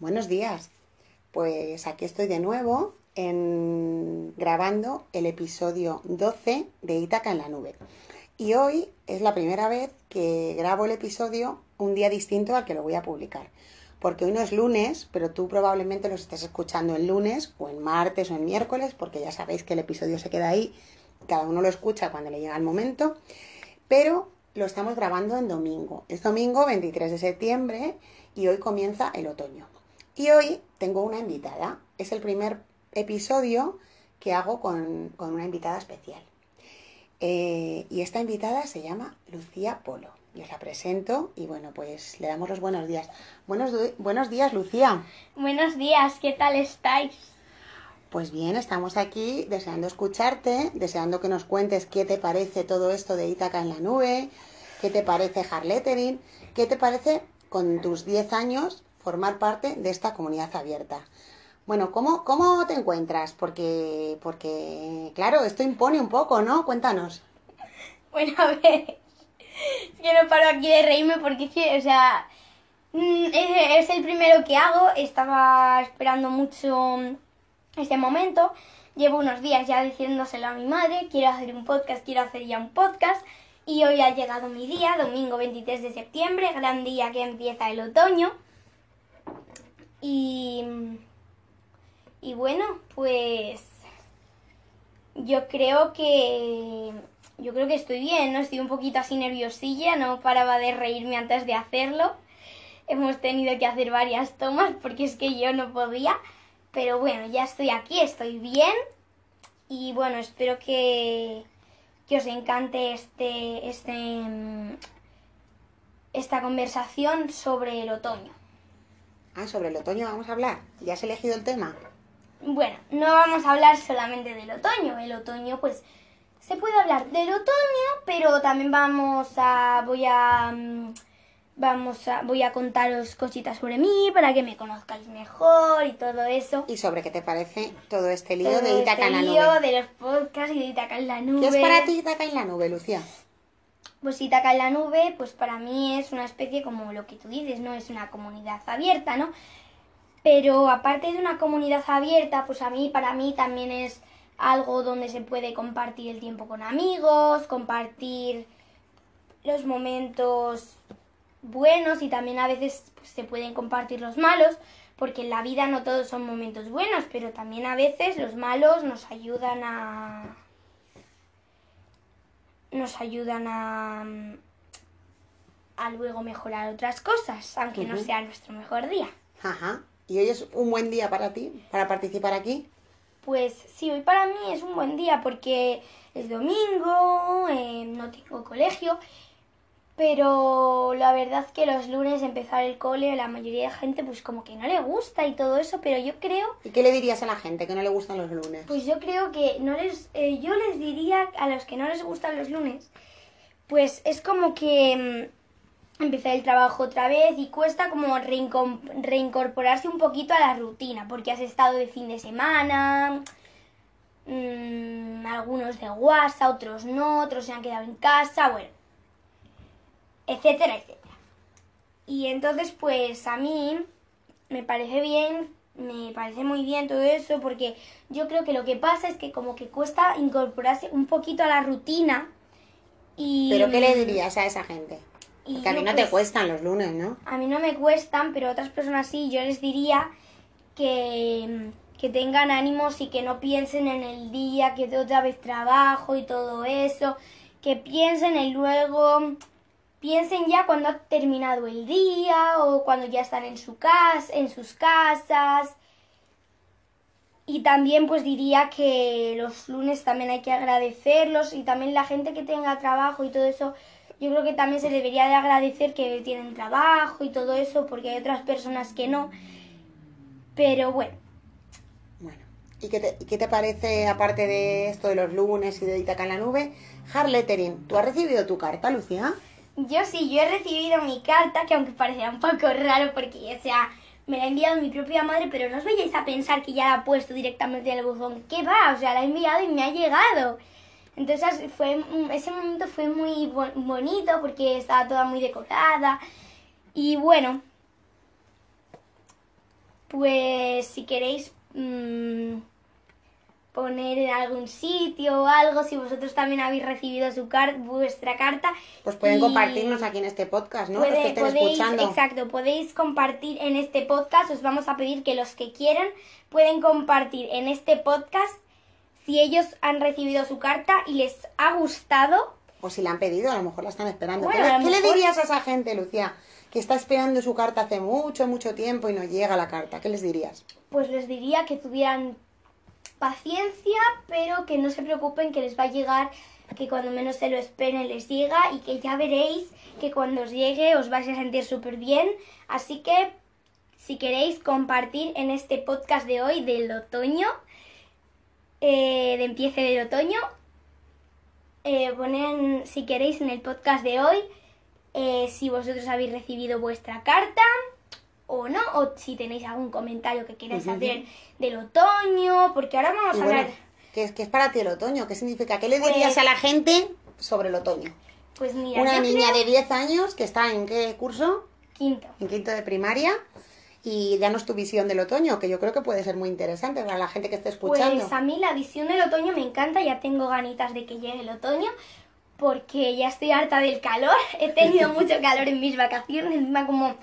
Buenos días. Pues aquí estoy de nuevo en... grabando el episodio 12 de Ítaca en la nube. Y hoy es la primera vez que grabo el episodio un día distinto al que lo voy a publicar. Porque hoy no es lunes, pero tú probablemente lo estés escuchando el lunes o en martes o en miércoles, porque ya sabéis que el episodio se queda ahí, cada uno lo escucha cuando le llega el momento. Pero lo estamos grabando en domingo. Es domingo 23 de septiembre y hoy comienza el otoño. Y hoy tengo una invitada. Es el primer episodio que hago con, una invitada especial. Eh, y esta invitada se llama Lucía Polo. Y os la presento y bueno, pues le damos los buenos días. Buenos, buenos días, Lucía. Buenos días, ¿qué tal estáis? Pues bien, estamos aquí deseando escucharte, deseando que nos cuentes qué te parece todo esto de Ítaca en la nube, qué te parece Harlettering, qué te parece con tus 10 años formar parte de esta comunidad abierta. Bueno, ¿cómo, cómo te encuentras? Porque, porque, claro, esto impone un poco, ¿no? Cuéntanos. Bueno, a ver, no paro aquí de reírme porque es o sea, mm, es, es el primero que hago, estaba esperando mucho este momento. Llevo unos días ya diciéndoselo a mi madre, quiero hacer un podcast, quiero hacer ya un podcast. Y hoy ha llegado mi día, domingo 23 de septiembre, gran día que empieza el otoño. Y, y bueno, pues yo creo que yo creo que estoy bien, ¿no? Estoy un poquito así nerviosilla, no paraba de reírme antes de hacerlo. Hemos tenido que hacer varias tomas porque es que yo no podía. Pero bueno, ya estoy aquí, estoy bien. Y bueno, espero que, que os encante este, este, mm, esta conversación sobre el otoño. Ah, sobre el otoño vamos a hablar. ¿Ya has elegido el tema? Bueno, no vamos a hablar solamente del otoño. El otoño, pues, se puede hablar del otoño, pero también vamos a... voy a... Mm, vamos a, voy a contaros cositas sobre mí para que me conozcáis mejor y todo eso. ¿Y sobre qué te parece todo este lío de este Itaca en la nube? lío de los podcasts y de Itaca en la nube. ¿Qué es para ti Itaca en la nube, Lucía? Pues Itaca en la nube, pues para mí es una especie como lo que tú dices, ¿no? Es una comunidad abierta, ¿no? Pero aparte de una comunidad abierta, pues a mí, para mí también es algo donde se puede compartir el tiempo con amigos, compartir los momentos buenos y también a veces pues, se pueden compartir los malos, porque en la vida no todos son momentos buenos, pero también a veces los malos nos ayudan a nos ayudan a a luego mejorar otras cosas, aunque no sea nuestro mejor día. Ajá. ¿Y hoy es un buen día para ti, para participar aquí? Pues sí, hoy para mí es un buen día porque es domingo, eh, no tengo colegio pero la verdad que los lunes empezar el cole, la mayoría de gente pues como que no le gusta y todo eso, pero yo creo... ¿Y qué le dirías a la gente que no le gustan los lunes? Pues yo creo que no les... Eh, yo les diría a los que no les gustan los lunes, pues es como que mm, empezar el trabajo otra vez y cuesta como reincorporarse un poquito a la rutina, porque has estado de fin de semana, mmm, algunos de WhatsApp, otros no, otros se han quedado en casa, bueno etcétera, etcétera. Y entonces, pues a mí me parece bien, me parece muy bien todo eso, porque yo creo que lo que pasa es que como que cuesta incorporarse un poquito a la rutina. Y, ¿Pero qué le dirías a esa gente? Porque a mí no te pues, cuestan los lunes, ¿no? A mí no me cuestan, pero a otras personas sí. Yo les diría que, que tengan ánimos y que no piensen en el día, que otra vez trabajo y todo eso. Que piensen en luego piensen ya cuando ha terminado el día o cuando ya están en su casa, en sus casas. Y también pues diría que los lunes también hay que agradecerlos y también la gente que tenga trabajo y todo eso, yo creo que también se debería de agradecer que tienen trabajo y todo eso porque hay otras personas que no. Pero bueno. Bueno, ¿y qué te, qué te parece aparte de esto de los lunes y de Itaca en la nube? Harlettering, ¿tú has recibido tu carta, Lucía? Yo sí, yo he recibido mi carta, que aunque parecerá un poco raro porque, o sea, me la ha enviado mi propia madre, pero no os vayáis a pensar que ya la ha puesto directamente en el buzón. ¿Qué va? O sea, la ha enviado y me ha llegado. Entonces fue, ese momento fue muy bonito porque estaba toda muy decorada. Y bueno, pues si queréis mm, poner en algún sitio o algo, si vosotros también habéis recibido su car vuestra carta. Pues pueden y compartirnos aquí en este podcast, ¿no? los que puede- estén podéis, escuchando. exacto, podéis compartir en este podcast. Os vamos a pedir que los que quieran pueden compartir en este podcast si ellos han recibido su carta y les ha gustado. O si la han pedido, a lo mejor la están esperando. Bueno, ¿Qué, le- dirías a esa gente, Lucía, que está esperando su carta hace mucho, mucho tiempo y no llega la carta? ¿Qué les dirías? Pues les diría que tuvieran paciencia, pero que no se preocupen que les va a llegar, que cuando menos se lo esperen les llega y que ya veréis que cuando os llegue os vais a sentir súper bien. Así que si queréis compartir en este podcast de hoy del otoño, eh, de empiece del otoño, eh, ponen, si queréis, en el podcast de hoy, eh, si vosotros habéis recibido vuestra carta o no, o si tenéis algún comentario que queráis hacer del otoño, porque ahora vamos Y a bueno, hablar, ¿qué es, qué es para ti el otoño? ¿Qué significa? ¿Qué le Pues- dirías a la gente sobre el otoño? pues mira, Una niña creo- de 10 años que está en qué curso? quinto. En quinto de primaria. Y danos tu visión del otoño, que yo creo que puede ser muy interesante para la gente que esté escuchando. Pues a mí la visión del otoño me encanta, ya tengo ganitas de que llegue el otoño, porque ya estoy harta del calor, he tenido mucho calor en mis vacaciones, encima como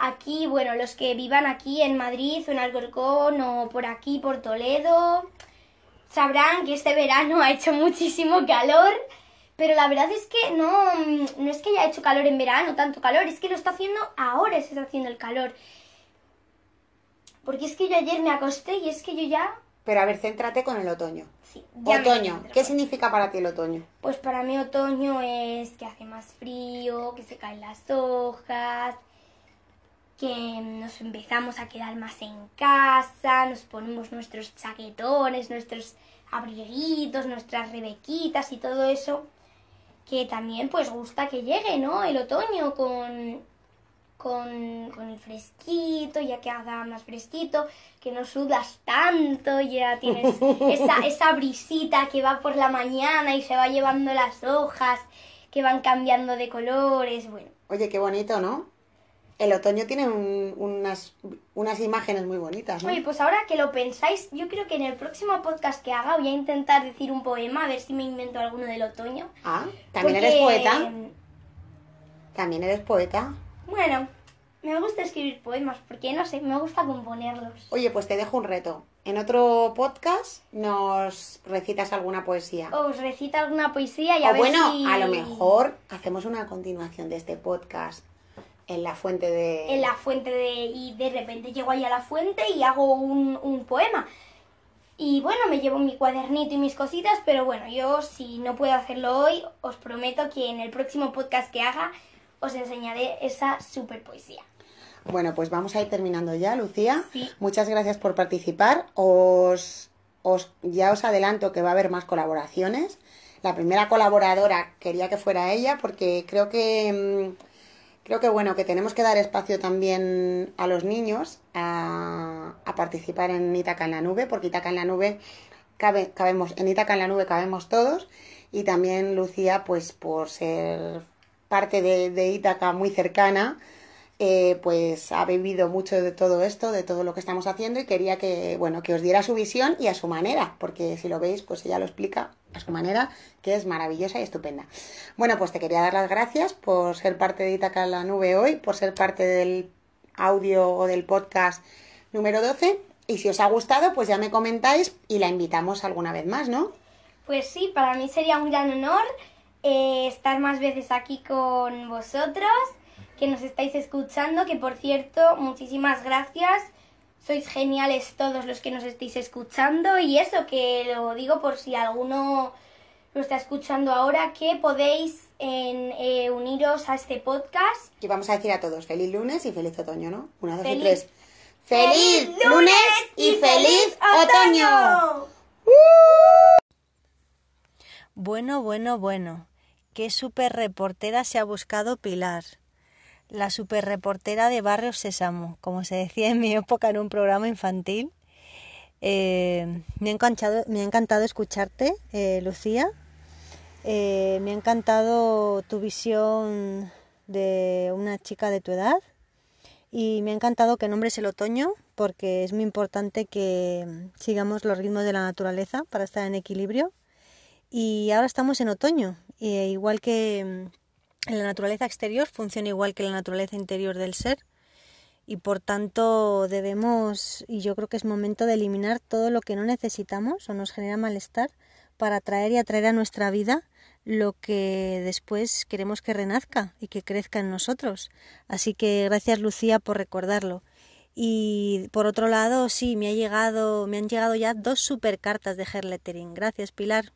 aquí, bueno, los que vivan aquí en Madrid o en Alcorcón o por aquí, por Toledo, sabrán que este verano ha hecho muchísimo calor, pero la verdad es que no, no es que haya hecho calor en verano, tanto calor, es que lo está haciendo ahora, se está haciendo el calor. Porque es que yo ayer me acosté y es que yo ya Pero a ver, céntrate con el otoño. Sí, Otoño. ¿qué significa para ti el otoño? Pues para mí otoño es que hace más frío, que se caen las hojas, que nos empezamos a quedar más en casa, nos ponemos nuestros chaquetones, nuestros abriguitos, nuestras rebequitas y todo eso, que también pues gusta que llegue, ¿no? El otoño con, con, con el fresquito, ya que haga más fresquito, que no sudas tanto, ya tienes esa, esa brisita que va por la mañana y se va llevando las hojas, que van cambiando de colores, bueno. Oye, qué bonito, ¿no? El otoño tiene un- unas, unas imágenes muy bonitas, ¿no? Oye, pues ahora que lo pensáis, yo creo que en el próximo podcast que haga voy a intentar decir un poema, a ver si me invento alguno del otoño. Ah, también Porque, eres poeta. También eres poeta. Bueno, me gusta escribir poemas, porque no sé, me gusta componerlos. Oye, pues te dejo un reto. En otro podcast nos recitas alguna poesía. Os recita alguna poesía y a ver bueno, si... a lo mejor hacemos una continuación de este podcast en la fuente de... en la fuente de y de repente llego ahí a la fuente y hago un, un poema. Y bueno, me llevo mi cuadernito y mis cositas, pero bueno, yo si no puedo hacerlo hoy, os prometo que en el próximo podcast que haga os enseñaré esa super poesía. Bueno, pues vamos a ir terminando ya, Lucía. Sí. Muchas gracias por participar. Os, os, ya os adelanto que va a haber más colaboraciones. La primera colaboradora quería que fuera ella porque creo que mm, creo que bueno que tenemos que dar espacio también a los niños a, a participar en Itaca en la nube porque Itaca en la nube cabe, cabemos en Itaca en la nube cabemos todos y también Lucía pues por ser parte de, de Ítaca muy cercana eh, pues ha vivido mucho de todo esto, de todo lo que estamos haciendo y quería que, bueno, que os diera su visión y a su manera, porque si lo veis, pues ella lo explica a su manera, que es maravillosa y estupenda. Bueno, pues te quería dar las gracias por ser parte de Itaca la Nube hoy, por ser parte del audio o del podcast número 12 y si os ha gustado, pues ya me comentáis y la invitamos alguna vez más, ¿no? Pues sí, para mí sería un gran honor eh, estar más veces aquí con vosotros, que nos estáis escuchando, que por cierto, muchísimas gracias. Sois geniales todos los que nos estáis escuchando y eso que lo digo por si alguno lo está escuchando ahora, que podéis en, eh, uniros a este podcast. Y vamos a decir a todos feliz lunes y feliz otoño, ¿no? Una, dos y Feliz- tres. ¡Feliz lunes y feliz otoño! Bueno, bueno, bueno. Qué super reportera se ha buscado Pilar. La super reportera de Barrio Sésamo, como se decía en mi época en un programa infantil. Eh, me, ha encantado, me ha encantado escucharte, eh, Lucía. Eh, me ha encantado tu visión de una chica de tu edad. y me ha encantado que nombres el otoño porque es muy importante que sigamos los ritmos de la naturaleza para estar en equilibrio. Y ahora estamos en otoño, igual que la naturaleza exterior funciona igual que la naturaleza interior del ser y por tanto debemos, y yo creo que es momento de eliminar todo lo que no necesitamos o nos genera malestar para atraer y atraer a nuestra vida lo que después queremos que renazca y que crezca en nosotros. Así que gracias Lucía por recordarlo. Y por otro lado, sí, me ha llegado, me han llegado ya dos super cartas de Hair Lettering. Gracias, Pilar.